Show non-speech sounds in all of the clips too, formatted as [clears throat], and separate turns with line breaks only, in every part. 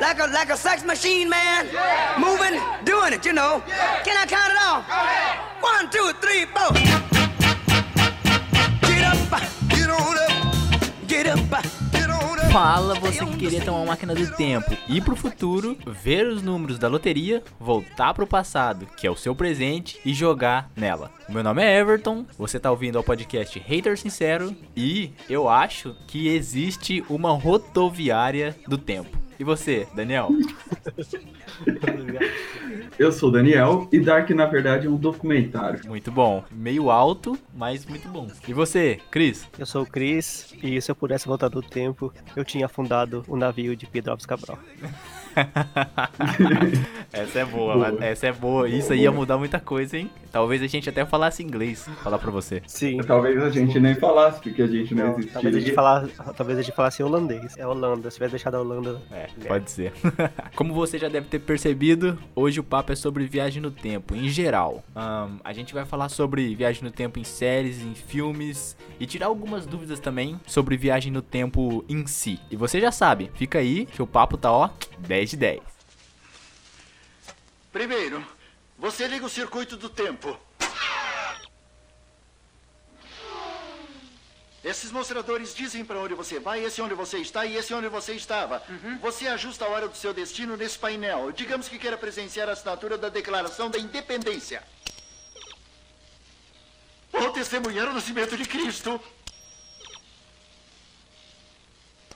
Like a, like a sex machine, man. Moving, doing it, you know. Can I count it off? One, two, three, four. Get up, get on up, get up.
Fala você que queria ter uma máquina do tempo, ir pro futuro, ver os números da loteria, voltar pro passado, que é o seu presente, e jogar nela. Meu nome é Everton, você tá ouvindo ao podcast Hater Sincero e eu acho que existe uma rodoviária do tempo. E você, Daniel?
Eu sou o Daniel e Dark, na verdade, é um documentário.
Muito bom. Meio alto, mas muito bom. E você, Cris?
Eu sou o Cris e se eu pudesse voltar do tempo, eu tinha afundado o navio de Pedro Alves Cabral. [laughs]
essa é boa, boa. essa é boa. Isso aí ia mudar muita coisa, hein? Talvez a gente até falasse inglês, falar pra você.
Sim. Talvez a gente nem falasse, porque a gente não, não existia.
Talvez a gente, falar, talvez a gente falasse holandês. É Holanda, se tivesse deixado a Holanda.
É, pode ser. [laughs] Como você já deve ter percebido, hoje o papo é sobre viagem no tempo, em geral. Um, a gente vai falar sobre viagem no tempo em séries, em filmes e tirar algumas dúvidas também sobre viagem no tempo em si. E você já sabe, fica aí que o papo tá ó, 10 10 de 10.
Primeiro, você liga o circuito do tempo. Esses mostradores dizem para onde você vai, esse é onde você está e esse é onde você estava. Uhum. Você ajusta a hora do seu destino nesse painel. Digamos que queira presenciar a assinatura da Declaração da Independência. Ou testemunhar o nascimento de Cristo.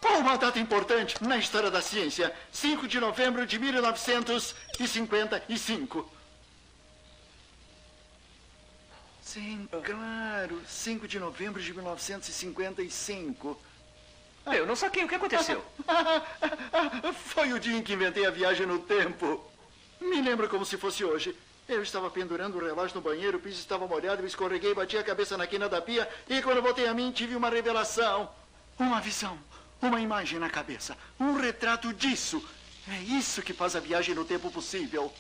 Uma data importante na história da ciência. 5 de novembro de 1955. Sim, claro. 5 de novembro de 1955.
Ah, eu não saquei. O que aconteceu? [laughs]
Foi o dia em que inventei a viagem no tempo. Me lembro como se fosse hoje. Eu estava pendurando o relógio no banheiro, o piso estava molhado, eu escorreguei, bati a cabeça na quina da pia e quando voltei a mim tive uma revelação. Uma visão. Uma imagem na cabeça. Um retrato disso. É isso que faz a viagem no tempo possível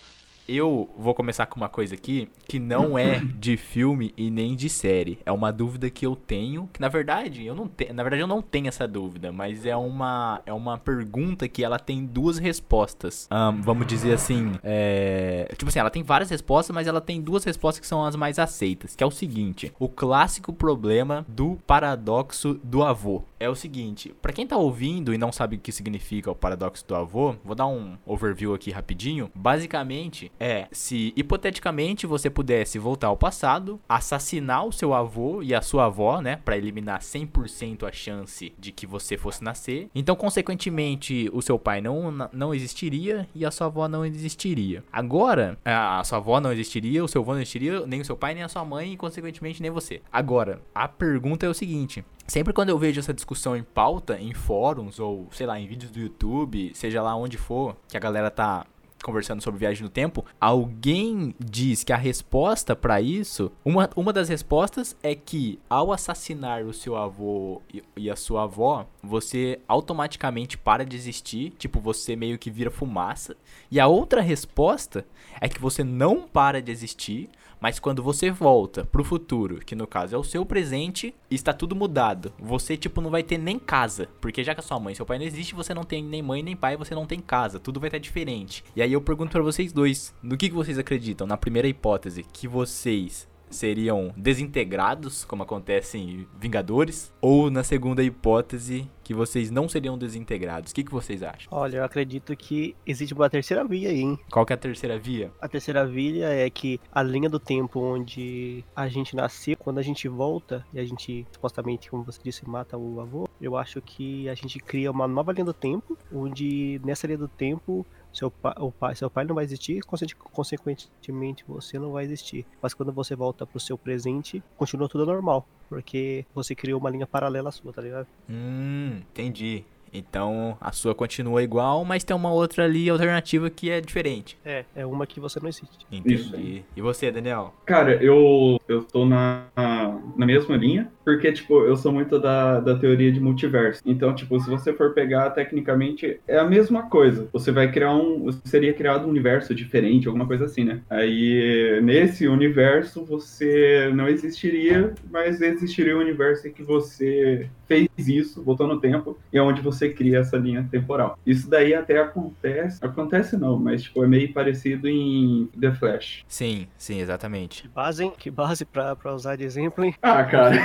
eu vou começar com uma coisa aqui que não é de filme e nem de série. É uma dúvida que eu tenho, que na verdade eu não tenho, na verdade eu não tenho essa dúvida, mas é uma é uma pergunta que ela tem duas respostas. Um, vamos dizer assim, é, tipo assim, ela tem várias respostas, mas ela tem duas respostas que são as mais aceitas, que é o seguinte: o clássico problema do paradoxo do avô. É o seguinte, para quem tá ouvindo e não sabe o que significa o paradoxo do avô, vou dar um overview aqui rapidinho. Basicamente, é se hipoteticamente você pudesse voltar ao passado, assassinar o seu avô e a sua avó, né, para eliminar 100% a chance de que você fosse nascer. Então, consequentemente, o seu pai não, não existiria e a sua avó não existiria. Agora, a sua avó não existiria, o seu avô não existiria, nem o seu pai, nem a sua mãe e, consequentemente, nem você. Agora, a pergunta é o seguinte: Sempre quando eu vejo essa discussão em pauta, em fóruns ou, sei lá, em vídeos do YouTube, seja lá onde for, que a galera tá conversando sobre viagem no tempo, alguém diz que a resposta para isso, uma, uma das respostas é que ao assassinar o seu avô e, e, a sua avó, você automaticamente para de existir, tipo, você meio que vira fumaça. E a outra resposta é que você não para de existir, mas quando você volta pro futuro, que no caso é o seu presente, está tudo mudado. Você, tipo, não vai ter nem casa. Porque já que a sua mãe e seu pai não existe, você não tem nem mãe nem pai, você não tem casa. Tudo vai estar diferente. E aí eu pergunto para vocês dois, no que, que vocês acreditam? Na primeira hipótese, que vocês seriam desintegrados, como acontece em Vingadores, ou na segunda hipótese, que vocês não seriam desintegrados. O que, que vocês acham?
Olha, eu acredito que existe uma terceira via aí, hein?
Qual que é a terceira via?
A terceira via é que a linha do tempo onde a gente nasceu, quando a gente volta e a gente, supostamente, como você disse, mata o avô, eu acho que a gente cria uma nova linha do tempo, onde nessa linha do tempo seu pai, o pai, seu pai não vai existir, consequentemente você não vai existir. Mas quando você volta pro seu presente, continua tudo normal, porque você criou uma linha paralela sua, tá ligado?
Hum, entendi. Então a sua continua igual, mas tem uma outra ali alternativa que é diferente.
É, é uma que você não existe.
Entendi. E você, Daniel?
Cara, eu, eu tô na, na mesma linha, porque, tipo, eu sou muito da, da teoria de multiverso. Então, tipo, se você for pegar, tecnicamente, é a mesma coisa. Você vai criar um. Seria criado um universo diferente, alguma coisa assim, né? Aí, nesse universo, você não existiria, mas existiria um universo em que você fez isso, voltou no tempo, e é onde você cria essa linha temporal. Isso daí até acontece. Acontece não, mas tipo, é meio parecido em The Flash.
Sim, sim, exatamente.
Que base, hein? Que base pra, pra usar de exemplo, hein?
Ah, cara.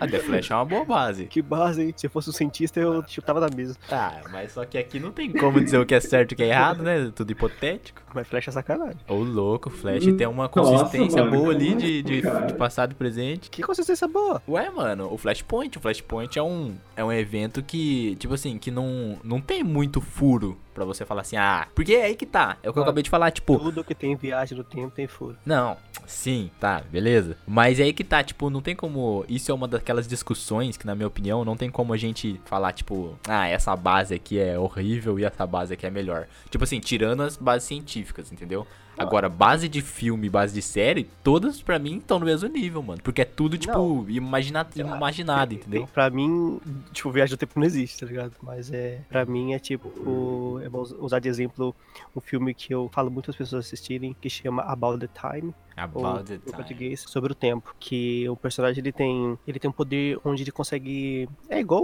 A The Flash é uma boa base.
Que base, hein? Se eu fosse um cientista, eu chutava da mesa.
Ah, mas só que aqui não tem como dizer o que é certo e o que é errado, né? Tudo hipotético.
Mas Flash é sacanagem.
Ô, louco, o Flash tem uma consistência
mano,
boa ali de, de, de passado e presente.
Que consistência boa.
Ué, mano, o Flashpoint, o Flashpoint é um, é um evento que, tipo assim, que não, não tem muito furo pra você falar assim, ah, porque é aí que tá. É o que eu
Ah.
acabei de falar, tipo,
Tudo que tem viagem no tempo tem furo.
não, sim, tá, beleza. Mas é aí que tá, tipo, não tem como. Isso é uma daquelas discussões que, na minha opinião, não tem como a gente falar, tipo, ah, essa base aqui é horrível e essa base aqui é melhor. Tipo assim, tirando as bases científicas, entendeu? Agora, base de filme, base de série, todas pra mim estão no mesmo nível, mano. Porque é tudo, tipo,
Não.
imagina imaginado, entendeu?
Pra mim, tipo, viagem no tempo não existe, tá ligado? Mas é. Pra mim é tipo. Eu vou usar de exemplo um filme que eu falo muitas pessoas assistirem, que chama About the Time. ou
About the
em
time.
português, sobre o tempo. Que o personagem ele tem, ele tem um poder onde ele consegue. É igual,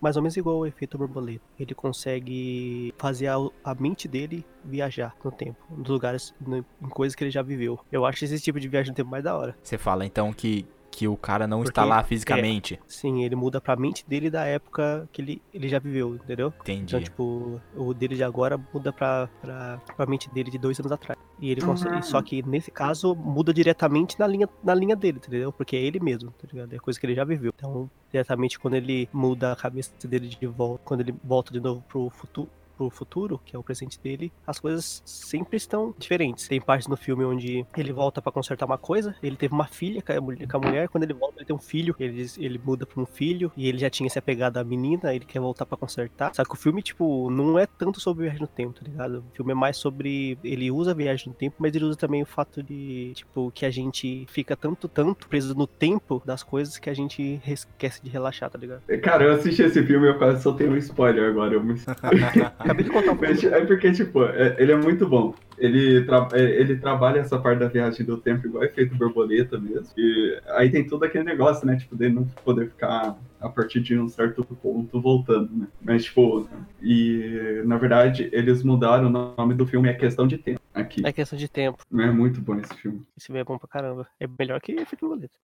mais ou menos igual o efeito borboleta. Ele consegue fazer a, a mente dele viajar no tempo, nos lugares, no- em coisas que ele já viveu. Eu acho esse tipo de viagem no tempo mais da hora.
Você fala então que, que o cara não
Porque
está lá fisicamente.
Sim, ele muda pra mente dele da época que ele, ele já viveu, entendeu?
Entendi.
Então, tipo, o dele de agora muda pra, pra, pra mente dele de dois anos atrás. E ele consegue. Só que nesse caso muda diretamente na linha, na linha dele, entendeu? Porque é ele mesmo, tá ligado? É coisa que ele já viveu. Então, diretamente quando ele muda a cabeça dele de volta, quando ele volta de novo pro futuro. Pro futuro, que é o presente dele, as coisas sempre estão diferentes. Tem partes no filme onde ele volta pra consertar uma coisa, ele teve uma filha com a mulher, quando ele volta, ele tem um filho, ele, ele muda pra um filho, e ele já tinha se apegado à menina, ele quer voltar pra consertar. Só que o filme, tipo, não é tanto sobre viagem no tempo, tá ligado? O filme é mais sobre. Ele usa a viagem no tempo, mas ele usa também o fato de, tipo, que a gente fica tanto, tanto preso no tempo das coisas que a gente esquece de relaxar, tá ligado?
Cara, eu assisti esse filme e eu quase soltei um spoiler agora. Eu me... [laughs]
Acabei de contar um pouco.
É porque, tipo, é- ele é muito bom. Ele, tra- é, ele trabalha essa parte da viagem do tempo igual efeito borboleta mesmo. E aí tem todo aquele negócio, né? Tipo, dele não poder ficar a partir de um certo ponto voltando, né? Mas, tipo, e na verdade eles mudaram o nome do filme, é questão de tempo aqui.
É questão de tempo.
É muito bom esse filme.
Esse filme é bom pra caramba. É melhor que Efeito Borboleta.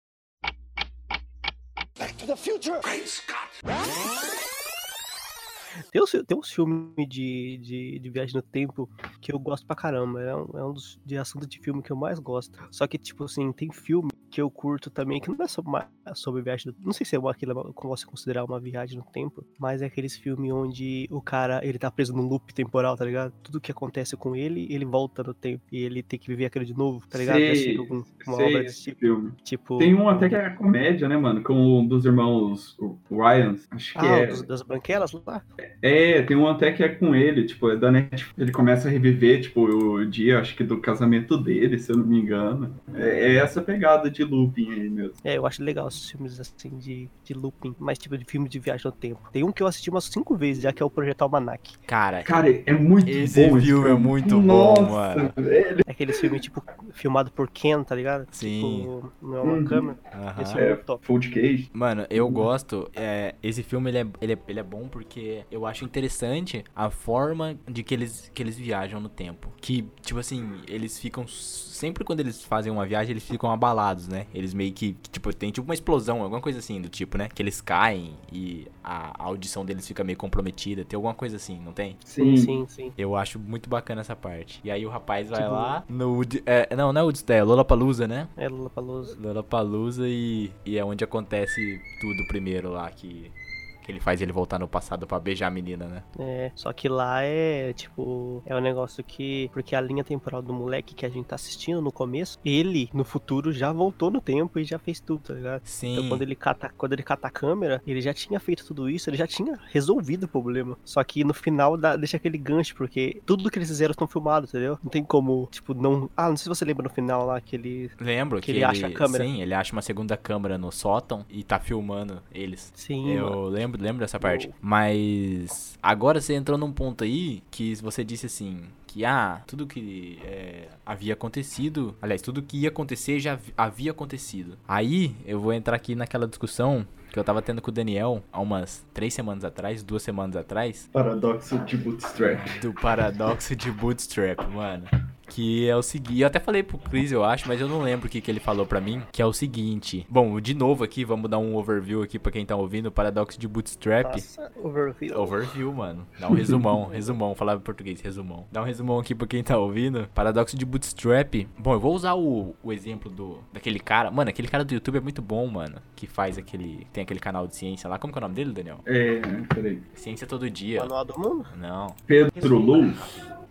Tem uns, tem uns filmes de, de, de viagem no tempo que eu gosto pra caramba. É um, é um dos de assunto de filme que eu mais gosto. Só que, tipo assim, tem filme que eu curto também, que não é sobre, uma- sobre viagem no Não sei se é aquilo como você considerar uma viagem no tempo, mas é aqueles filmes onde o cara ele tá preso num loop temporal, tá ligado? Tudo que acontece com ele, ele volta no tempo e ele tem que viver aquilo de novo, tá ligado?
Sei,
algum- uma
sei
obra
esse
desse tipo.
filme.
Tipo.
Tem um até que é comédia, né, mano? Com um dos irmãos Ryans. Acho que
Ah,
é.
das branquelas lá?
É, tem um até que é com ele, tipo, é da Netflix. Ele começa a reviver, tipo, o dia, acho que do casamento dele, se eu não me engano. É, é essa pegada de looping aí mesmo.
É, eu acho legal esses filmes assim de, de looping, mais tipo de filme de viagem no tempo. Tem um que eu assisti umas cinco vezes, já que é o Projeto Almanac.
Cara,
Cara, é muito
Esse
bom.
filme é muito bom,
Nossa,
mano.
velho.
É aquele filme, tipo, filmado por Ken, tá ligado?
Sim.
Tipo, não é uma
Uhum.
câmera.
aham.
Esse filme é muito top.
Full de cage.
Mano, eu gosto. é, esse filme ele é, ele, é, ele é bom porque eu acho interessante a forma de que eles, que eles viajam no tempo. Que, tipo assim, eles ficam. Sempre quando eles fazem uma viagem, eles ficam abalados, né? Eles meio que. Tipo, tem tipo uma explosão, alguma coisa assim do tipo, né? Que eles caem e a, a audição deles fica meio comprometida. Tem alguma coisa assim, não tem?
Sim, sim, sim.
Eu acho muito bacana essa parte. E aí o rapaz vai
Tipo-
lá no. Wood- É, não, não é Woodstock, é Lollapalooza, né?
É Lollapalooza.
Lollapalooza e, e é onde acontece tudo primeiro lá, que, Que ele faz ele voltar no passado pra beijar a menina, né?
É, só que lá é, tipo, é um negócio que. Porque a linha temporal do moleque que a gente tá assistindo no começo, ele, no futuro, já voltou no tempo e já fez tudo, tá ligado?
Sim.
Então quando ele cata, quando ele cata a câmera, ele já tinha feito tudo isso, ele já tinha resolvido o problema. Só que no final dá, deixa aquele gancho, porque tudo que eles fizeram estão filmados, entendeu? Não tem como, tipo, não. Ah, não sei se você lembra no final lá que ele.
Lembro
Que
que,
ele acha a câmera.
Sim, ele acha uma segunda câmera no sótão e tá filmando eles.
Sim.
Eu
mano.
lembro, lembro dessa parte. Mas agora você entrou num ponto aí que você disse assim. Que ah, tudo que é, havia acontecido, aliás, tudo que ia acontecer já havi- havia acontecido. Aí eu vou entrar aqui naquela discussão que eu tava tendo com o Daniel há umas três semanas atrás, duas semanas atrás,
Paradoxo de Bootstrap.
do paradoxo de Bootstrap, mano. Que é o seguinte, eu até falei pro Chris, eu acho, mas eu não lembro o que, que ele falou pra mim. Que é o seguinte. Bom, de novo aqui, vamos dar um overview aqui pra quem tá ouvindo. O paradoxo de Bootstrap.
Nossa, overview.
Overview, mano. Dá um resumão, [laughs] resumão. Falar em português, resumão. Dá um resumão aqui pra quem tá ouvindo. Paradoxo de Bootstrap. Bom, eu vou usar o, o exemplo do daquele cara. Mano, aquele cara do YouTube é muito bom, mano. Que faz aquele. Tem aquele canal de ciência lá. Como que é o nome dele, Daniel?
É, peraí.
Ciência todo dia.
Manual do mundo?
Não.
Pedro Luz.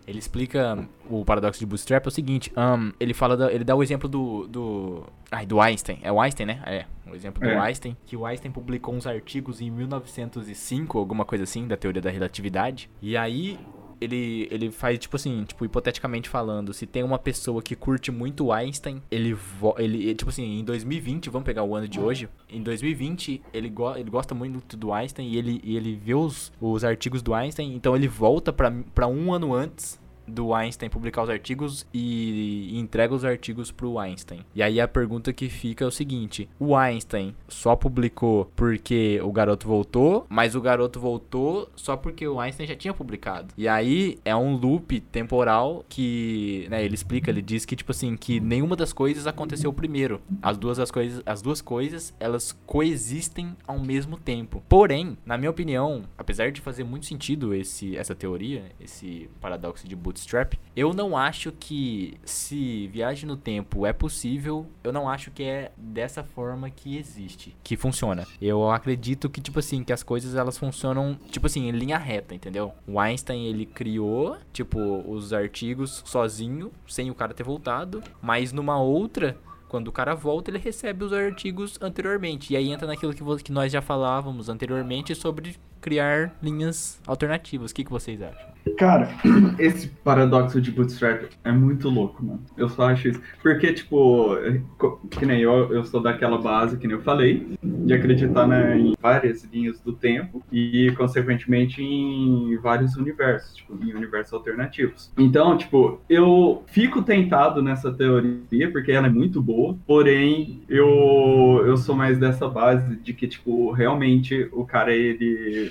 Ele explica o paradoxo de Bootstrap é o seguinte, ahn, ele fala, da- ele dá o exemplo do, do, ai, do Einstein, é o Einstein, né? É, o exemplo do
É.
Einstein, que o Einstein publicou uns artigos em 1905, alguma coisa assim, da teoria da relatividade, e aí ele, ele faz, tipo assim, tipo, hipoteticamente falando, se tem uma pessoa que curte muito Einstein, ele, ele, tipo assim, em 2020, vamos pegar o ano de hoje, em 2020, ele, go ele gosta muito do Einstein e ele, e ele vê os, os artigos do Einstein, então ele volta pra um ano antes do Einstein publicar os artigos e entrega os artigos pro Einstein. E aí a pergunta que fica é o seguinte: o Einstein só publicou porque o garoto voltou, mas o garoto voltou só porque o Einstein já tinha publicado. E aí é um loop temporal que, né, ele explica, ele diz que tipo assim, que nenhuma das coisas aconteceu primeiro. As duas as coisas, as duas coisas, elas coexistem ao mesmo tempo. Porém, na minha opinião, apesar de fazer muito sentido esse essa teoria, esse paradoxo de Bootstrap, eu não acho que se viagem no tempo é possível, eu não acho que é dessa forma que existe, que funciona. Eu acredito que tipo assim, que as coisas elas funcionam tipo assim, em linha reta, entendeu? O Einstein ele criou, tipo, os artigos sozinho, sem o cara ter voltado, mas numa outra quando o cara volta, ele recebe os artigos anteriormente. E aí entra naquilo que, que nós já falávamos anteriormente sobre criar linhas alternativas. O que, que vocês acham?
Cara, [clears throat] esse paradoxo de Bootstrap é muito louco, mano. Eu só acho isso. Porque, tipo, que nem eu, eu sou daquela base, que nem eu falei, de acreditar né, em várias linhas do tempo e, consequentemente, em vários universos, tipo, em universos alternativos. Então, tipo, eu fico tentado nessa teoria, porque ela é muito boa, porém, eu, eu sou mais dessa base de que, tipo, realmente o cara, ele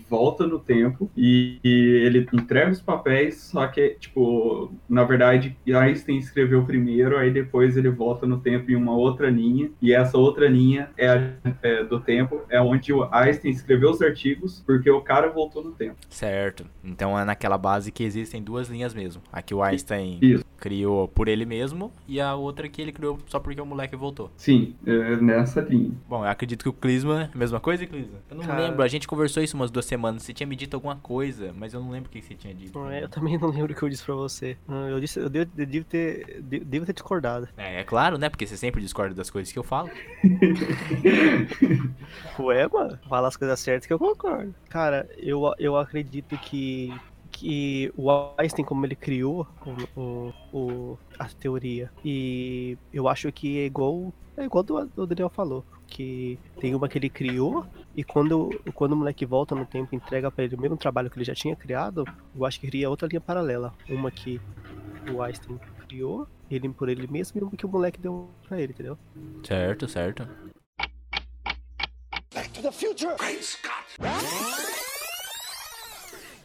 volta no tempo e, e ele entrega os papéis, só que, tipo, na verdade, Einstein escreveu primeiro, aí depois ele volta no tempo em uma outra linha, e essa outra linha é, a- é do tempo, é onde o Einstein escreveu os artigos, porque o cara voltou no tempo.
Certo. Então é naquela base que existem duas linhas mesmo. A que o Einstein
Isso.
criou por ele mesmo e a outra que ele criou só porque o moleque voltou.
Sim, é nessa linha.
Bom, eu acredito que o Clisma, mesma coisa, Clisma? Eu não
Cara-
lembro, a gente conversou isso umas duas semanas. Você tinha me dito alguma coisa, mas eu não lembro o que você tinha dito.
Não Eu também [laughs] não lembro o que eu disse pra você. Eu disse, eu devo, eu devo ter, de- devo ter discordado.
É, é claro, né? Porque você sempre discorda das coisas que eu falo. [laughs]
Ué, mano, fala as coisas certas que eu concordo. Cara, eu, eu acredito que, que o Einstein, como ele criou o, o, o- a teoria, e eu acho que é igual, é igual do, do Daniel falou, que tem uma que ele criou, e quando, quando o moleque volta no tempo e entrega pra ele o mesmo trabalho que ele já tinha criado, eu acho que cria outra linha paralela. Uma que o Einstein criou, ele por ele mesmo, e uma que o moleque deu pra ele, entendeu?
Certo, certo.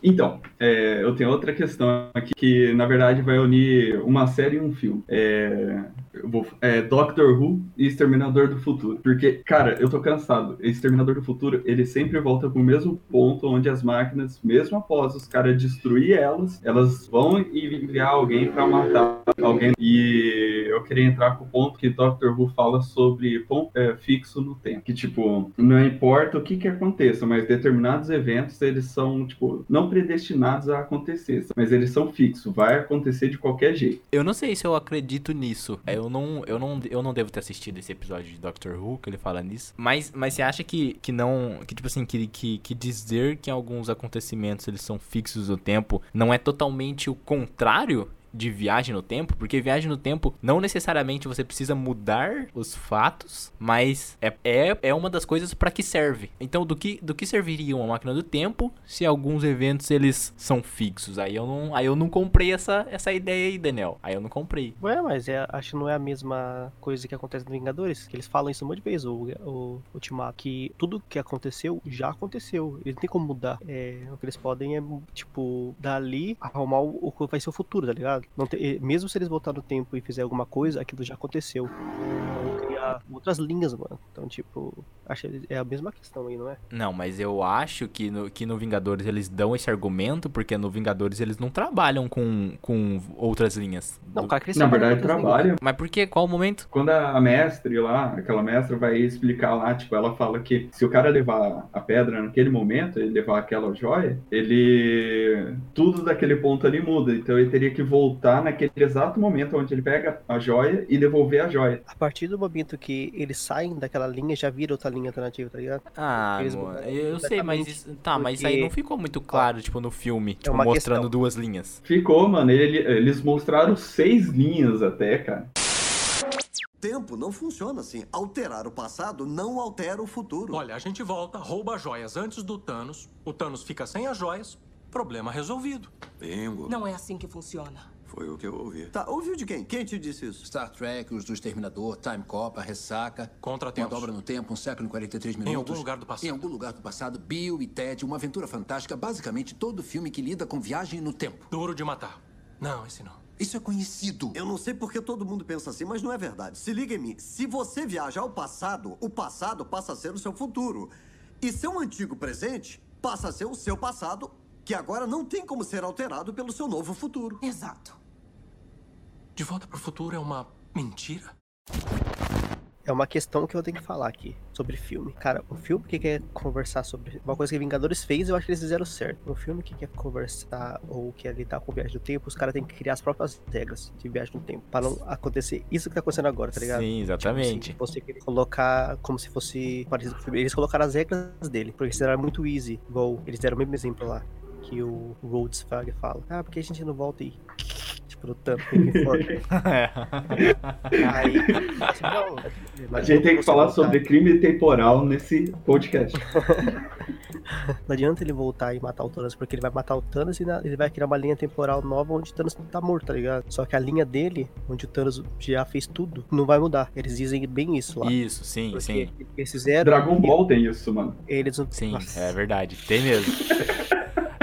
Então, é, eu tenho outra questão aqui que, na verdade, vai unir uma série e um filme. É, vou- é Doctor Who e Exterminador do Futuro. Porque, cara, eu tô cansado. Exterminador do Futuro, ele sempre volta pro mesmo ponto onde as máquinas, mesmo após os caras destruir elas, elas vão enviar alguém pra matar alguém. E eu queria entrar com o ponto que Dr. Who fala sobre ponto é, fixo no tempo. Que, tipo, não importa o que que aconteça, mas determinados eventos, eles são, tipo, não predestinados a acontecer, mas eles são fixos, vai acontecer de qualquer jeito.
Eu não sei se eu acredito nisso. Eu não, eu não, eu não devo ter assistido esse episódio de Doctor Who que ele fala nisso. Mas, mas você acha que, que não, que tipo assim, que, que, que dizer que alguns acontecimentos eles são fixos no tempo não é totalmente o contrário de viagem no tempo, porque viagem no tempo não necessariamente você precisa mudar os fatos, mas é, é, é uma das coisas para que serve. Então, do que, do que serviria uma máquina do tempo se alguns eventos eles são fixos? Aí eu não, aí eu não comprei essa, essa ideia aí, Daniel. Aí eu não comprei.
Ué, mas é, acho que não é a mesma coisa que acontece no Vingadores, que eles falam isso um monte de vezes, o, o Ultimato, que tudo que aconteceu já aconteceu. Eles não tem como mudar. É, o que eles podem é, tipo, dali arrumar o, o que vai ser o futuro, tá ligado? Não tem- mesmo se eles voltar no tempo e fizer alguma coisa, aquilo já aconteceu. Então, outras linhas, mano. Então, tipo, acho que é a mesma questão aí, não é?
Não, mas eu acho que no, que no Vingadores eles dão esse argumento, porque no Vingadores eles não trabalham com, com outras linhas.
Não, cara, que eles
Na
trabalham
verdade,
com outras linhas.
trabalha.
Mas por quê? Qual o momento?
Quando a a mestre lá, aquela mestra vai explicar lá, tipo, ela fala que se o cara levar a pedra naquele momento, ele levar aquela joia, ele. Tudo daquele ponto ali muda. Então ele teria que voltar naquele exato momento onde ele pega a joia e devolver a joia.
A partir do momento que eles saem daquela linha, já vira outra linha alternativa, tá ligado?
Ah,
Eles
eu sei, mas isso, tá, mas isso aí
porque-
não ficou muito claro, tipo, no filme, tipo,
uma
mostrando
questão.
duas linhas.
Ficou, mano. ele- eles mostraram seis linhas até, cara.
Tempo não funciona assim. Alterar o passado não altera o futuro.
Olha, a gente volta, rouba as joias antes do Thanos, o Thanos fica sem as joias, problema resolvido.
Bingo.
Não é assim que funciona.
Foi o que eu ouvi. Tá, ouviu de quem? Quem te disse isso?
Star Trek, os do Exterminador, Time Cop, a Ressaca.
Contratempos.
Uma dobra no tempo, um século e 43
Em
minutos.
algum lugar do passado.
Em algum lugar do passado, Bill e Ted, uma aventura fantástica. Basicamente, todo filme que lida com viagem no tempo.
Duro de matar. Não, esse não.
Isso é conhecido.
Eu não sei porque todo mundo pensa assim, mas não é verdade. Se liga em mim. Se você viaja ao passado, o passado passa a ser o seu futuro. E seu antigo presente passa a ser o seu passado, que agora não tem como ser alterado pelo seu novo futuro.
Exato.
De volta pro futuro é uma mentira?
É uma questão que eu tenho que falar aqui sobre filme. Cara, o filme que quer conversar sobre uma coisa que Vingadores fez, eu acho que eles fizeram certo. O filme que quer conversar ou quer lidar com viagem do tempo, os caras têm que criar as próprias regras de viagem no tempo. Pra não acontecer isso que tá acontecendo agora, tá ligado?
Sim, exatamente.
Tipo, você querer colocar como se fosse parecido com o filme. Eles colocaram as regras dele, porque isso era muito easy. Igual, eles deram o mesmo exemplo lá. Que o Rhodes Fag fala. Ah, porque a gente não volta e. Tanto que for. [laughs] Aí. assim, não,
A gente tem que falar
voltar.
sobre crime temporal nesse podcast.
Não adianta ele voltar e matar o Thanos, porque ele vai matar o Thanos e na- ele vai criar uma linha temporal nova onde o Thanos tá morto, tá ligado? Só que a linha dele, onde o Thanos já fez tudo, não vai mudar. Eles dizem bem isso lá.
Isso, sim,
Porque
sim.
eles fizeram.
Dragon Ball tem isso, mano.
Eles não.
Sim,
Nossa.
é verdade. Tem mesmo. [laughs]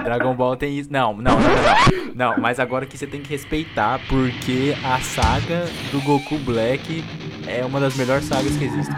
Dragon Ball tem isso. Não, não, não, não, não. Mas agora que você tem que respeitar, porque a saga do Goku Black é uma das melhores sagas que existem.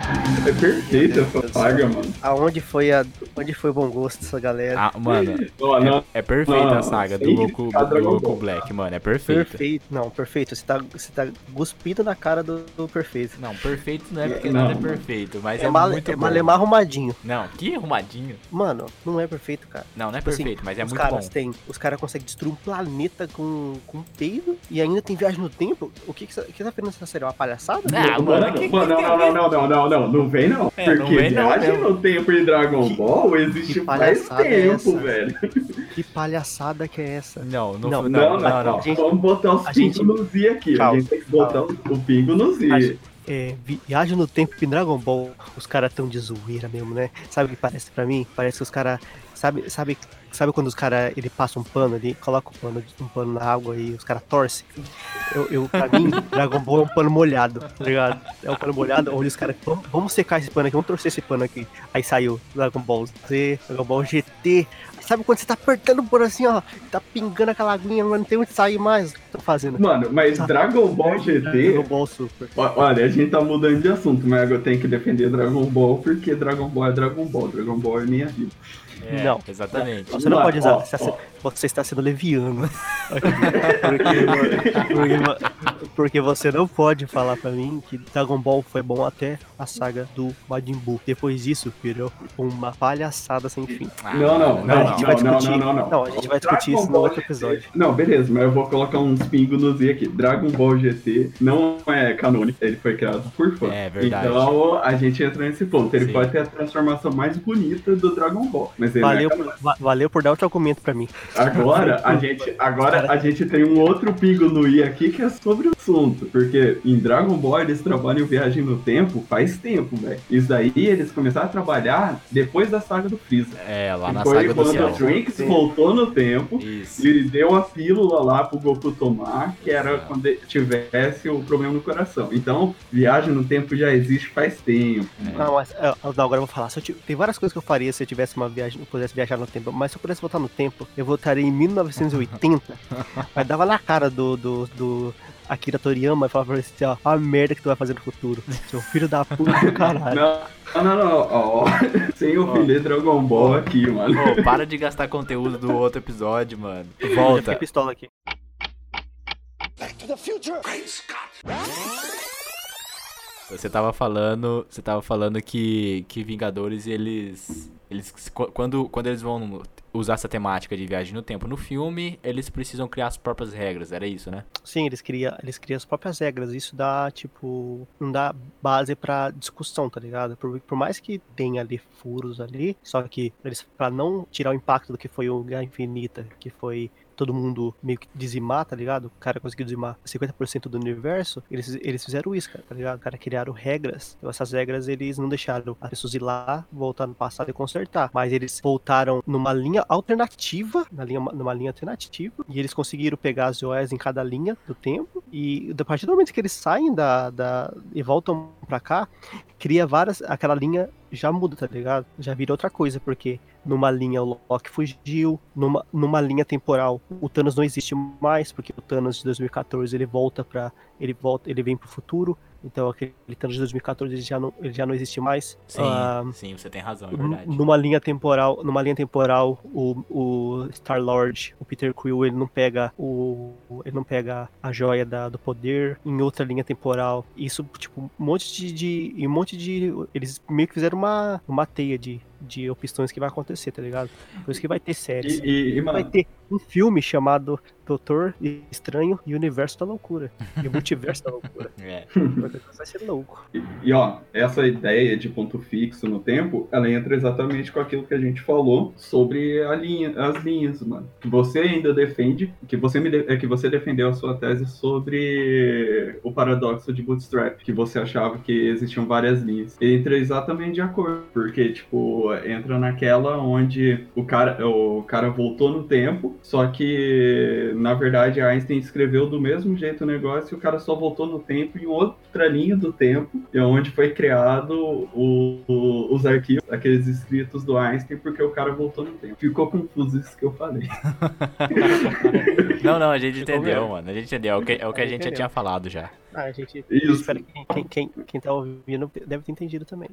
É perfeita essa saga, mano.
Aonde foi a. Onde foi o bom gosto dessa galera?
Ah, mano,
não,
é perfeita
não,
a saga do Goku, do Goku. Black, mano. É perfeita.
perfeito. Não, perfeito. Você tá, você tá cuspindo na cara do, do perfeito.
Não, perfeito não é porque
Não,
nada é perfeito, mas
É,
é,
mal,
muito
é
bom.
malemar arrumadinho.
Não, que arrumadinho.
Mano, não é perfeito, cara.
Não, não é
Tipo assim,
perfeito, mas é
os
muito
caras
bom.
têm, os caras conseguem destruir um planeta com, com um peido e ainda tem viagem no tempo. O que que que tá vendo nessa série? Uma palhaçada?
Ah,
mano,
mano, que-
mano,
que
não, não, não, não, não, não, não vem não.
É, não
Porque
vem não
viagem
mesmo.
no tempo em Dragon
Que-
Ball existe faz
é
tempo,
essa?
velho.
Que palhaçada que é essa?
Não, não,
Não,
não,
Não,
não,
não,
não.
gente-
Vamos botar os pingos
gente-
no Z aqui.
Calma,
a gente tem que botar o, o pingo no Z.
É, vi- viagem no tempo em Dragon Ball, os caras tão de zoeira mesmo, né? Sabe o que parece pra mim? Parece que os caras. Sabe, sabe, sabe quando os caras ele passa um pano ali, coloca um pano, um pano na água e os caras torcem? Eu, eu, pra mim, [laughs] Dragon Ball é um pano molhado, tá ligado? É um pano molhado onde os caras. Vamos, vamos secar esse pano aqui, vamos torcer esse pano aqui. Aí saiu Dragon Ball Z, Dragon Ball GT. Sabe quando você tá apertando pano assim, ó, tá pingando aquela aguinha, mas não tem onde sair mais? Tô fazendo?
Mano, mas Dragon Ball
Dragon
GT.
Ball Super.
Olha, a gente tá mudando de assunto, mas eu tenho que defender Dragon Ball porque Dragon Ball é Dragon Ball. Dragon Ball é minha vida.
É,
Não.
Exatamente.
Você não pode usar,
ó,
você, você está sendo leviano. Porque, porque, porque você não pode falar pra mim que Dragon Ball foi bom até a saga do Majin Buu. Depois disso, virou uma palhaçada sem fim.
Não, não, não,
a
não,
gente vai
não, não,
discutir.
não, não, não.
a gente vai discutir
Dragon
isso no outro episódio.
Não, beleza, mas eu vou colocar uns pingos no Z aqui. Dragon Ball GT não é canônico, ele foi criado por fã.
É verdade.
Então a gente entra nesse ponto. Ele
Sim.
pode ter a transformação mais bonita do Dragon Ball, mas ele
Valeu
não é
por, va- valeu por dar outro argumento pra mim.
Agora a gente, agora a gente tem um outro pingo no i aqui que é sobre o assunto, porque em Dragon Ball eles trabalham em viagem no tempo faz tempo, velho. Isso daí eles começaram a trabalhar depois da saga do Freeza.
É, lá na
Foi
saga do
quando o Trunks voltou no tempo
Isso.
e deu a pílula lá pro Goku tomar, que era quando ele tivesse o problema no coração. Então, viagem no tempo já existe faz tempo. mano.
Não, mas é, não, agora eu vou falar. Eu tem várias coisas que eu faria se eu tivesse uma viagem, eu pudesse viajar no tempo. Mas se eu pudesse voltar no tempo, eu voltaria em 1980. [laughs] mas dava na cara do, do, do Akira Toriyama e falava pra ele assim, ó, a merda que tu vai fazer no futuro. Seu filho da puta do caralho.
Não, não, não, ó, ó. [laughs] sem ofender Dragon Ball aqui, mano.
Ô, para de gastar conteúdo do outro episódio, mano.
Eu
Volta.
fiquei pistola aqui.
Você tava falando, você tava falando que, que Vingadores eles eles qu- quando quando eles vão usar essa temática de viagem no tempo no filme, eles precisam criar as próprias regras, era isso, né?
Sim, eles criam, eles criam as próprias regras. Isso dá, tipo, não dá base pra discussão, tá ligado? Por, por mais que tenha ali furos ali, só que eles, pra não tirar o impacto do que foi o Guerra Infinita, que foi todo mundo meio que dizimar, tá ligado? O cara conseguiu dizimar 50% do universo, eles, eles fizeram isso, cara, tá ligado? O cara criaram regras. Então essas regras eles não deixaram as pessoas ir lá, voltar no passado e consertar. Mas eles voltaram numa linha alternativa, na linha, numa linha alternativa, e eles conseguiram pegar as joias em cada linha do tempo. E a partir do momento que eles saem da, da e voltam pra cá, cria várias. aquela linha já muda, tá ligado? Já vira outra coisa, porque numa linha o Loki fugiu, numa, numa linha temporal o Thanos não existe mais, porque o Thanos de 2014 ele volta para ele volta, ele vem pro futuro, então aquele Thanos de 2014 ele já não, ele já não existe mais.
Sim,
Ah,
sim, você tem razão, é verdade.
numa linha temporal, numa linha temporal, o, o Star Lord, o Peter Quill, ele não pega o, ele não pega a joia da- do poder. Em outra linha temporal, isso tipo um monte de, de e um monte de, eles meio que fizeram uma uma teia de de opções que vai acontecer, tá ligado? Por isso que vai ter séries.
E, e, e,
vai
mano,
ter um filme chamado Doutor Estranho e Universo da Loucura. E o Multiverso da Loucura. [laughs]
É.
Vai ser louco.
E ó, essa ideia de ponto fixo no tempo, ela entra exatamente com aquilo que a gente falou sobre a linha, as linhas, mano. Que você ainda defende, que você me de- é que você defendeu a sua tese sobre o paradoxo de Bootstrap, que você achava que existiam várias linhas. Ele entra exatamente de acordo, porque tipo, entra naquela onde o cara, o cara voltou no tempo, só que na verdade Einstein escreveu do mesmo jeito o negócio e o cara só voltou no tempo em outra linha do tempo, e é onde foi criado o- o- os arquivos, aqueles escritos do Einstein, porque o cara voltou no tempo. Ficou confuso isso que eu falei. [laughs]
Não, não, a gente
Ficou
entendeu, mano. A gente entendeu. É o que, é o que a gente já tinha falado já.
Ah, a gente
Isso.
espero que quem, quem, quem, quem tá ouvindo deve ter entendido também.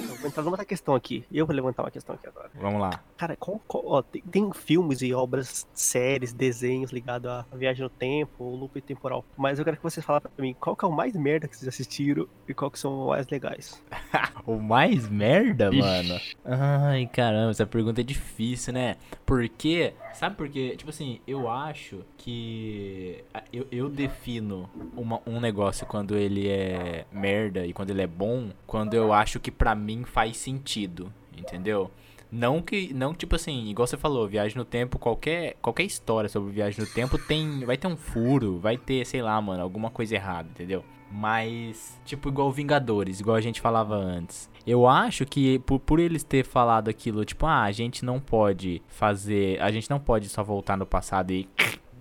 Eu vou entrar numa outra questão aqui. Eu vou levantar uma questão aqui agora.
Vamos lá.
Cara, qual- qual- ó, tem, tem filmes e obras, séries, desenhos ligados à viagem no tempo, ou loop temporal. Mas eu quero que vocês falem pra mim qual que é o mais merda que vocês assistiram e qual que são os mais legais. [laughs]
O mais merda,
Ixi.
mano? Ai, caramba, essa pergunta é difícil, né? Porque, sabe por quê? Tipo assim, eu acho que eu, eu defino uma- um negócio quando ele é merda e quando ele é bom, quando eu acho que pra mim faz sentido, entendeu? Não que, não tipo assim, igual você falou, viagem no tempo, qualquer, qualquer história sobre viagem no tempo tem, vai ter um furo, vai ter, sei lá, mano, alguma coisa errada, entendeu? Mas, tipo, igual Vingadores, igual a gente falava antes. Eu acho que por, por eles ter falado aquilo, tipo, ah, a gente não pode fazer. A gente não pode só voltar no passado e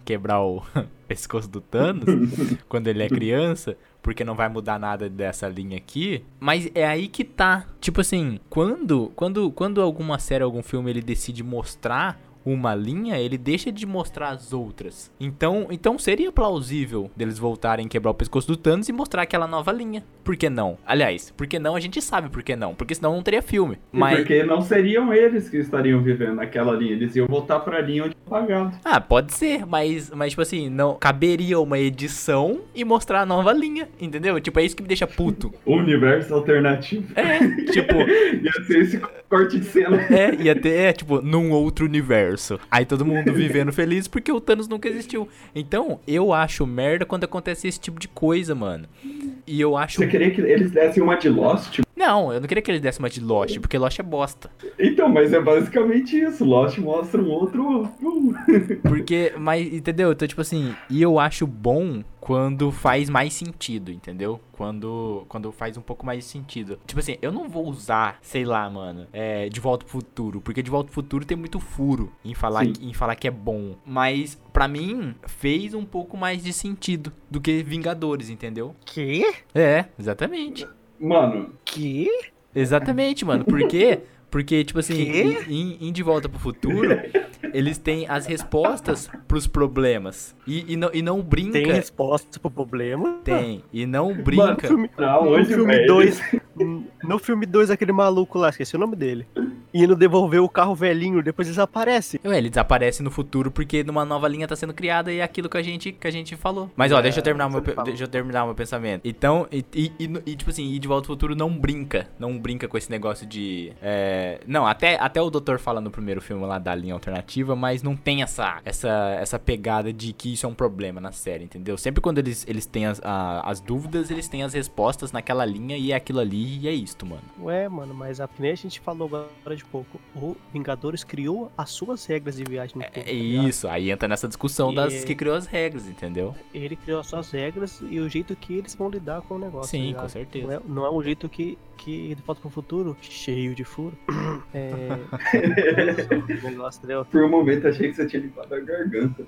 quebrar o [laughs] pescoço do Thanos [laughs] quando ele é criança, porque não vai mudar nada dessa linha aqui. Mas é aí que tá. Tipo assim, quando quando quando alguma série, algum filme ele decide mostrar uma linha, ele deixa de mostrar as outras. Então, então seria plausível deles voltarem quebrar o pescoço do Thanos e mostrar aquela nova linha. Por que não? Aliás, por que não a gente sabe por que não, porque senão não teria filme. Mas
Porque não seriam eles que estariam vivendo aquela linha, eles iam voltar pra linha onde pagado.
Ah, pode ser, mas, mas tipo assim, não caberia uma edição e mostrar a nova linha, entendeu? Tipo, é isso que me deixa puto. [laughs]
Universo alternativo.
É, tipo, [laughs]
Ia ser esse corte de cena.
é, ia ter, é, tipo, num outro universo. Aí todo mundo vivendo feliz porque o Thanos nunca existiu. Então, eu acho merda quando acontece esse tipo de coisa, mano. E eu acho.
Você queria que eles dessem uma de Lost?
Não, eu não queria que eles dessem uma de Lost, porque Lost é bosta.
Então, mas é basicamente isso. Lost mostra um outro.
Porque, mas, entendeu? Então, tipo assim, e eu acho bom quando faz mais sentido, entendeu? Quando, quando faz um pouco mais de sentido. Tipo assim, eu não vou usar, sei lá, mano, é, De Volta pro Futuro, porque De Volta pro Futuro tem muito furo em falar,
Sim.
em falar que é bom. Mas, pra mim, fez um pouco mais de sentido do que Vingadores, entendeu?
Que?
É, exatamente.
Mano,
Que?
Exatamente, mano. Por quê? [laughs] Porque, tipo assim, em, em De Volta pro Futuro, [laughs] eles têm as respostas pros problemas. E, e, não, e não brinca.
Tem resposta pro problema?
Tem. E não
Mano,
brinca.
filme,
Não,
no
hoje,
filme. 2. No filme 2, aquele maluco lá, esqueci o nome dele. Indo devolver o carro velhinho, depois desaparece.
Ué, ele desaparece no futuro porque numa nova linha tá sendo criada e é aquilo que a gente, que a gente falou. Mas ó, deixa eu terminar meu,
falou.
deixa eu terminar meu pensamento. Então, e, e, e- e, tipo assim, e de volta ao futuro não brinca, não brinca com esse negócio de é, não, até até o doutor fala no primeiro filme lá da linha alternativa, mas não tem essa essa essa pegada de que isso é um problema na série, entendeu? Sempre quando eles eles têm as, a- as dúvidas, eles têm as respostas naquela linha e é aquilo ali e é isto, mano.
Ué, mano, mas a, que nem a gente falou agora de pouco. O Vingadores criou as suas regras de viagem no tempo.
É
tá ligado?
isso, aí entra nessa discussão
E-
das que criou as regras, entendeu?
Ele criou as suas regras e o jeito que eles vão lidar com o negócio.
Sim,
tá
com certeza.
Não é, não é um jeito que, que de volta pro futuro, cheio de furo. [laughs] É. [laughs]
por um momento achei que você tinha limpado a garganta.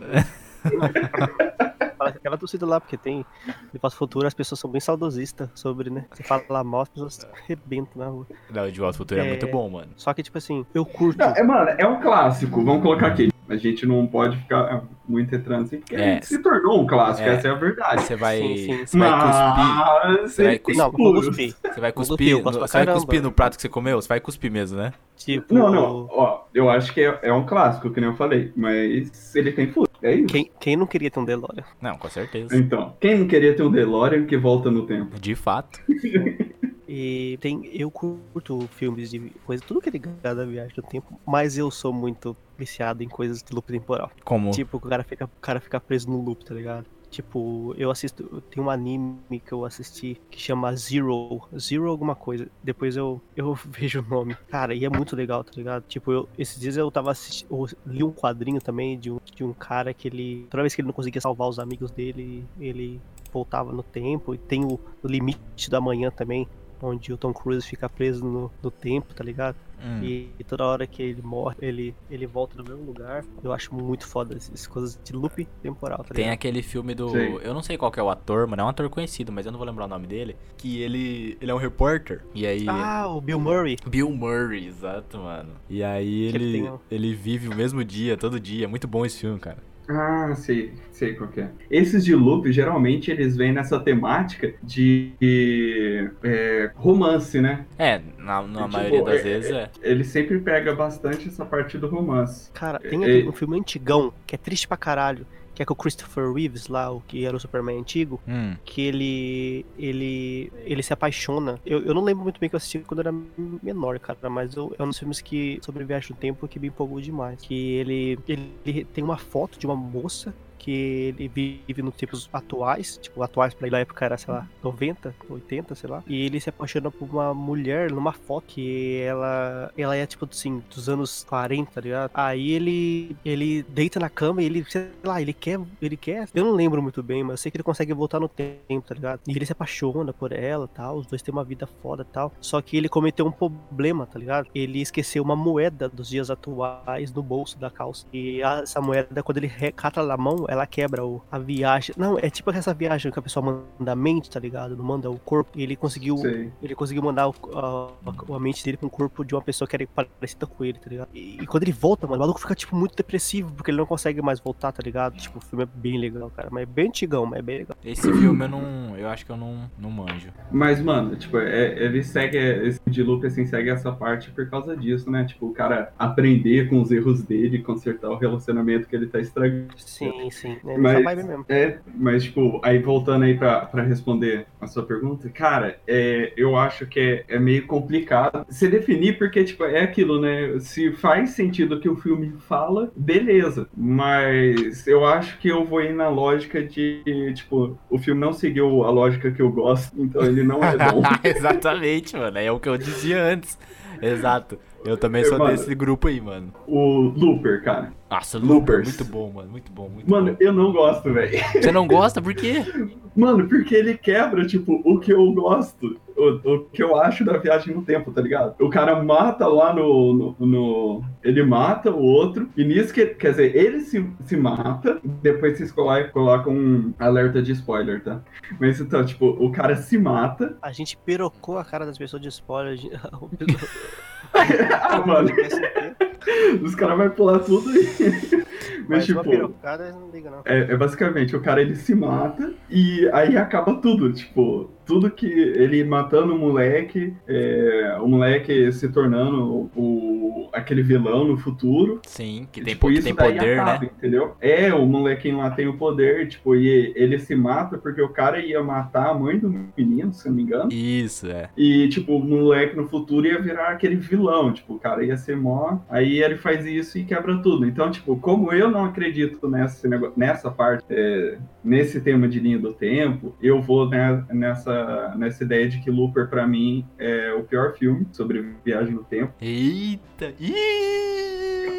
[laughs]
Fala Aquela torcida lá, porque tem. De volta pro futuro as pessoas são bem saudosistas sobre, né? Você fala lá mal, as pessoas arrebentam na rua.
Não, de volta ao futuro é,
É.
muito bom, mano.
Só que, tipo assim, eu curto.
Não, é, mano, é um clássico, vamos colocar aqui. A gente não pode ficar muito entrando assim, porque
É.
se tornou um clássico,
É.
essa é a verdade.
Você vai,
Sim, sim.
você vai cuspir,
Mas
Você vai
Não, cuspir.
você vai cuspir, no, você vai cuspir no prato que você comeu? Você vai cuspir mesmo, né?
Tipo.
Não, não, ó, eu acho que é, é um clássico, que nem eu falei, mas ele tem furo. É isso.
Quem, quem não queria ter um DeLorean?
Não, com certeza.
Então, quem não queria ter um DeLorean que volta no tempo?
De fato. [laughs]
E tem, eu curto filmes de coisa, tudo que é ligado à viagem no tempo, mas eu sou muito viciado em coisas de loop temporal.
Como?
Tipo, o cara fica, o cara fica preso no loop, tá ligado? Tipo, eu assisto, tenho um anime que eu assisti que chama Zero, Zero alguma coisa. Depois eu, eu [laughs] vejo o nome. Cara, e é muito legal, tá ligado? Tipo, eu, esses dias eu tava assistindo, eu li um quadrinho também de um, de um cara que ele, toda vez que ele não conseguia salvar os amigos dele, ele voltava no tempo. E tem o limite da manhã também, onde o Tom Cruise fica preso no, no tempo, tá ligado?
Hum.
E, e toda hora que ele morre, ele, ele volta no mesmo lugar. Eu acho muito foda essas coisas de loop temporal, tá
Tem aquele filme do.
Sim.
Eu não sei qual que é o ator, mano. É um ator conhecido, mas eu não vou lembrar o nome dele. Que ele. Ele é um repórter. E aí.
Ah, o Bill Murray.
Bill Murray, exato, mano. E aí
ele
ele,
tem um-
ele vive o mesmo dia, todo dia. É muito bom esse filme, cara.
Ah, sei, sei qual que é. Esses de loop, geralmente, eles vêm nessa temática de é, romance, né?
É, na, na
Tipo,
maioria das
é-
vezes é.
Ele sempre pega bastante essa parte do romance.
Cara, tem
É-
um filme antigão que é triste pra caralho. Que é com o Christopher Reeves lá, o que era o Superman antigo.
Hum.
Que ele. ele. ele se apaixona. Eu, eu não lembro muito bem que eu assisti quando eu era menor, cara. Mas eu, é um dos filmes que. sobre viagem no tempo que me empolgou demais. Que ele. ele tem uma foto de uma moça que ele vive nos tempos atuais, tipo, atuais pra ele na época era, sei lá, 90, 80, sei lá. E ele se apaixona por uma mulher numa foto que ela ela é tipo assim, dos anos 40, tá ligado? Aí ele ele deita na cama e ele, sei lá, ele quer, ele quer, eu não lembro muito bem, mas eu sei que ele consegue voltar no tempo, tá ligado? E ele se apaixona por ela, tal, os dois têm uma vida foda, tal. Só que ele cometeu um problema, tá ligado? Ele esqueceu uma moeda dos dias atuais no bolso da calça. E essa moeda quando ele recata na mão, ela quebra o, a viagem. Não, é tipo essa viagem que a pessoa manda a mente, tá ligado? Não manda o corpo. E ele conseguiu.
Sei.
Ele conseguiu mandar o- a, a- mente dele pra um corpo de uma pessoa que era parecida com ele, tá ligado? E, e quando ele volta, mano, o maluco fica, tipo, muito depressivo, porque ele não consegue mais voltar, tá ligado? Tipo, o filme é bem legal, cara. Mas é bem antigão, mas é bem legal.
Esse filme eu não. Eu acho que eu não, não manjo.
Mas, mano, tipo, é- ele segue, esse de loop, assim, segue essa parte por causa disso, né? Tipo, o cara aprender com os erros dele consertar o relacionamento que ele tá estragando.
Sim, sim. É
Mas-
vibe mesmo.
É, mas, tipo, aí voltando aí pra, pra responder a sua pergunta, cara, é, eu acho que é, é meio complicado se definir, porque, tipo, é aquilo, né? Se faz sentido o que o filme fala, beleza. Mas eu acho que eu vou ir na lógica de, tipo, o filme não seguiu a lógica que eu gosto, então ele não é bom. [laughs]
Exatamente, mano. É o que eu dizia antes. Exato. Eu também sou
Mano.
desse grupo aí, mano.
o Looper, cara.
Nossa, Looper,
Loopers.
muito bom, mano. Muito bom, muito
Mano,
bom.
eu não gosto, velho.
Você não gosta? Por quê? [laughs]
Mano, porque ele quebra, tipo, o que eu gosto, o, o que eu acho da viagem no tempo, tá ligado? O cara mata lá no. no, no- ele mata o outro, e nisso que. Quer dizer, ele se, se mata, depois vocês colocam, colocam um alerta de spoiler, tá? Mas então, tipo, o cara se mata.
A gente pirocou a cara das pessoas de spoiler. [laughs] gente- [laughs]
ah, mano, os caras vão pular tudo aí. Mas,
Mas
tipo.
não liga, não.
É, é basicamente, o cara ele se mata e aí acaba tudo, tipo, tudo que ele matando o moleque, é, o moleque se tornando o, aquele vilão no futuro.
Sim, que tem,
tipo,
po- que
isso
tem
daí
poder,
acaba,
né?
Entendeu? É, o molequinho lá tem o poder, tipo, e ele se mata porque o cara ia matar a mãe do menino, se eu não me engano.
Isso, é.
E, tipo, o moleque no futuro ia virar aquele vilão. Tipo, o cara ia ser mó. Aí ele faz isso e quebra tudo. Então, tipo, como eu não acredito nessa, nessa parte, é, nesse tema de linha do tempo, eu vou ne- nessa, nessa ideia de que Looper, pra mim, é o pior filme sobre viagem no tempo.
Eita! Ih!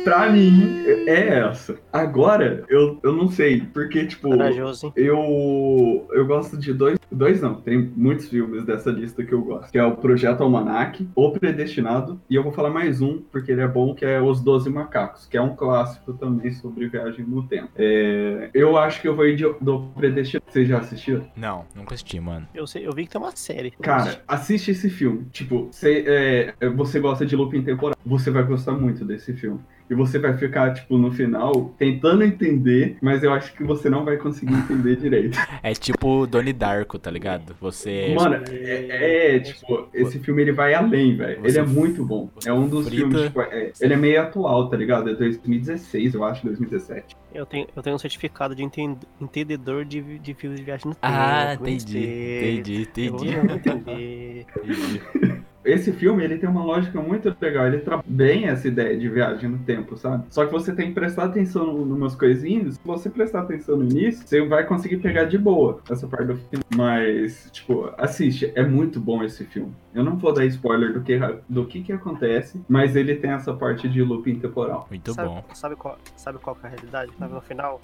Pra mim, é essa. Agora, eu, eu não sei, porque, tipo.
Corajoso?
Eu, eu gosto de dois. Dois não, tem muitos filmes dessa lista que eu gosto. Que é o Projeto Almanac, O Predestinado, e eu vou falar mais um, porque ele é bom, que é Os Doze Macacos, que é um clássico também sobre viagem no tempo. É, eu acho que eu vou ir de, do Predestinado. Vocês já assistiram?
Não, nunca assisti, mano.
Eu, sei, eu vi que tem uma série.
Cara, assiste esse filme. Tipo, cê, é, você gosta de looping temporal, você vai gostar muito desse filme. E você vai ficar, tipo, no final, tentando entender, mas eu acho que você não vai conseguir entender direito. [laughs]
É tipo Donnie Darko, tá ligado? Você.
Mano, é, é, tipo, esse filme ele vai além, velho. Ele é muito bom. É um dos
frita-
filmes, tipo, é- ele é meio atual, tá ligado? É 2016, eu acho, 2017.
Eu tenho, eu tenho um certificado de enten- entendedor de, de filmes de viagem no tempo.
Ah, entendi. Entendi,
Eu
entendi.
vou entender. [laughs]
entendi.
Esse filme, ele tem uma lógica muito legal. Ele trabalha bem essa ideia de viagem no tempo, sabe? Só que você tem que prestar atenção em umas coisinhas. Se você prestar atenção no início, você vai conseguir pegar de boa essa parte do filme. Mas, tipo, assiste. É muito bom esse filme. Eu não vou dar spoiler do que, do que, que acontece, mas ele tem essa parte de looping temporal.
Muito
sabe,
bom.
Sabe qual, sabe qual que é a realidade? Sabe, no final,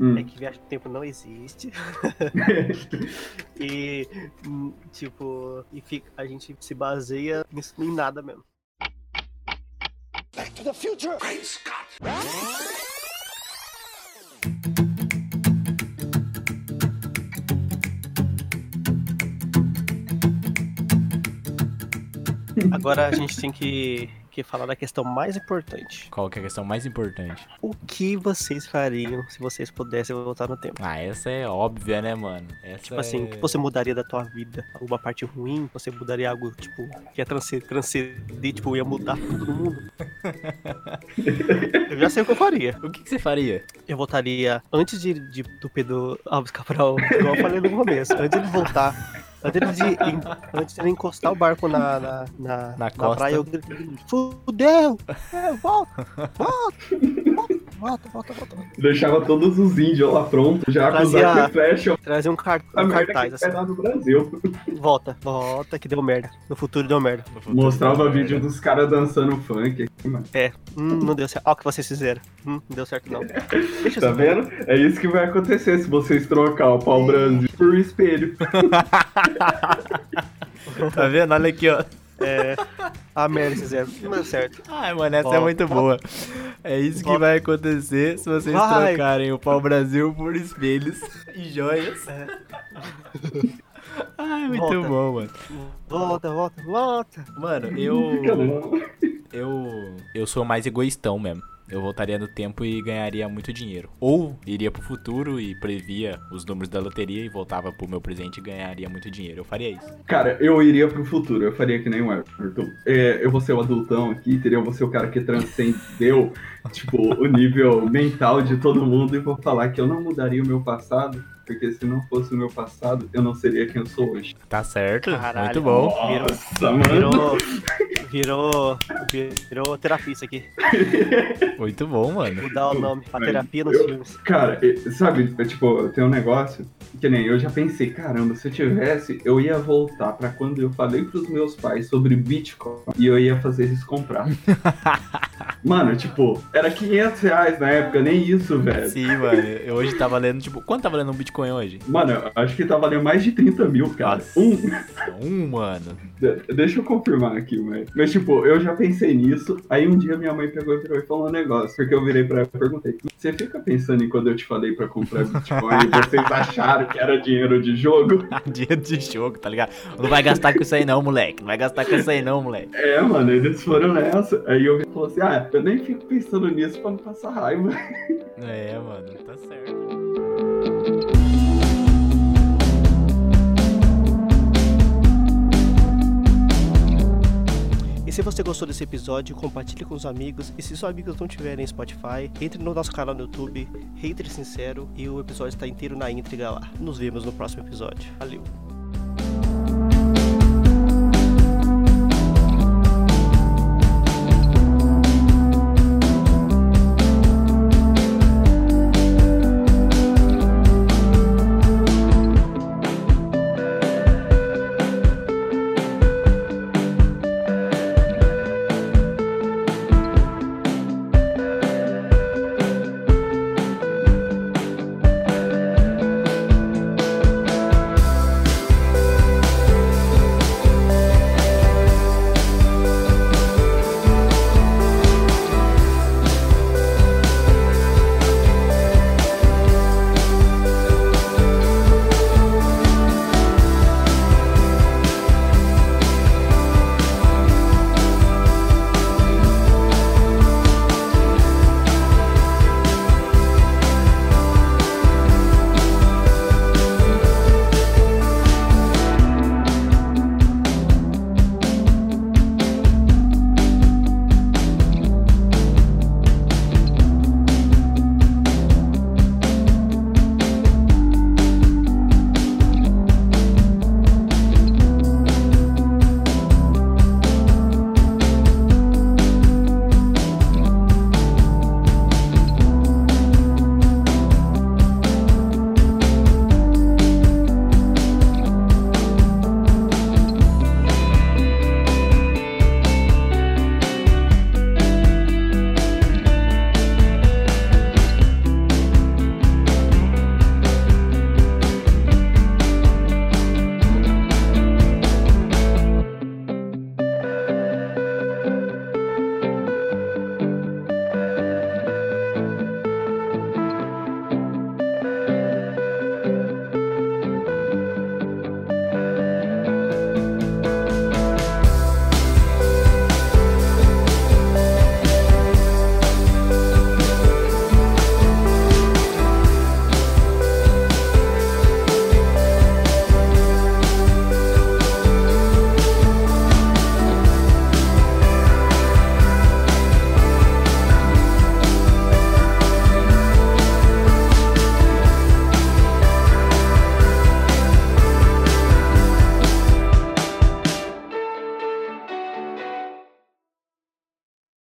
Hum.
é que viagem no tempo não existe. [laughs] e, hum, tipo, e fica, a gente se baseia nisso, em nada mesmo.
Back to the future!
Agora a gente tem que, que falar da questão mais importante.
Qual que é a questão mais importante?
O que vocês fariam se vocês pudessem voltar no tempo?
Ah, essa é óbvia, né, mano? Essa
Tipo assim, o
é...
que você mudaria da tua vida? Alguma parte ruim? Você mudaria algo, tipo, que ia transcender, tipo, ia mudar todo mundo? [laughs] eu já sei o que eu faria.
O que, que você faria?
Eu voltaria antes de, de- do Pedro Alves Cabral, igual eu falei no começo, antes dele voltar. Antes de, antes de ele encostar o barco na, na, na,
Na costa.
praia, eu gritei, fudeu! É, volta! Volta! Volta, volta, volta, volta.
Deixava todos os índios lá prontos, já com os
Trazia-
arco e flecha.
Trazer um, car
A
um
merda
cartaz
que
assim.
no Brasil.
Volta, volta, que deu merda. No futuro deu merda.
Mostrava vídeo dos caras dançando funk. Mano.
É, hum, não deu certo. Olha o que vocês fizeram. Hum, não deu certo não. [laughs] Deixa
Tá vendo? É isso que vai acontecer se vocês trocar o pau Brasil por um espelho. [laughs]
Tá vendo? Olha aqui, ó.
É, a fizeram. Não deu certo.
Ai, mano, essa é muito boa. É isso que vai acontecer se vocês
Vai.
trocarem o pau Brasil por espelhos e joias. Ai, muito
Volta.
bom, mano.
Volta, volta, volta.
Mano, eu. Eu. Eu sou mais egoístão mesmo. Eu voltaria no tempo e ganharia muito dinheiro. Ou iria pro futuro e previa os números da loteria e voltava pro meu presente e ganharia muito dinheiro. Eu faria isso.
Cara, eu iria pro futuro, eu faria que nem o Everton. É, eu vou ser o adultão aqui, entendeu? Eu vou ser o cara que transcendeu, [laughs] tipo, o nível mental de todo mundo e vou falar que eu não mudaria o meu passado, porque se não fosse o meu passado, eu não seria quem eu sou hoje.
Tá certo.
Caralho.
Muito bom.
Nossa, mano.
Virou. Virou. Virou terapia isso aqui.
Muito bom, mano.
Mudar o nome. A
Mas
terapia nos
eu-
filmes.
Cara, sabe, é, tipo, tem um negócio que nem eu já pensei, caramba, se eu tivesse, eu ia voltar pra quando eu falei pros meus pais sobre Bitcoin e eu ia fazer eles comprar. [laughs] Mano, tipo, era 500 reais na época, nem isso, velho.
Sim, mano. Eu hoje tá valendo, tipo, quanto tá valendo um Bitcoin hoje?
Mano, acho que tá valendo mais de 30 mil, cara.
Nossa.
Um,
Um, mano.
de- deixa eu confirmar aqui, mas, mas tipo, eu já pensei nisso. Aí um dia minha mãe pegou e virou e falou um negócio. Porque eu virei pra ela e perguntei: Você fica pensando em quando eu te falei pra comprar Bitcoin e vocês acharam que era dinheiro de jogo? [laughs]
Dinheiro de jogo, tá ligado? Não vai gastar com isso aí não, moleque. Não vai gastar com isso aí não, moleque.
É, mano, eles foram nessa. Aí eu falei assim: Ah, eu nem fico pensando nisso pra não passar raiva.
É, mano. Tá certo.
E se você gostou desse episódio, compartilhe com os amigos. E se seus amigos não tiverem Spotify, entre no nosso canal no YouTube, Hater Sincero, e o episódio está inteiro na íntegra lá. Nos vemos no próximo episódio. Valeu!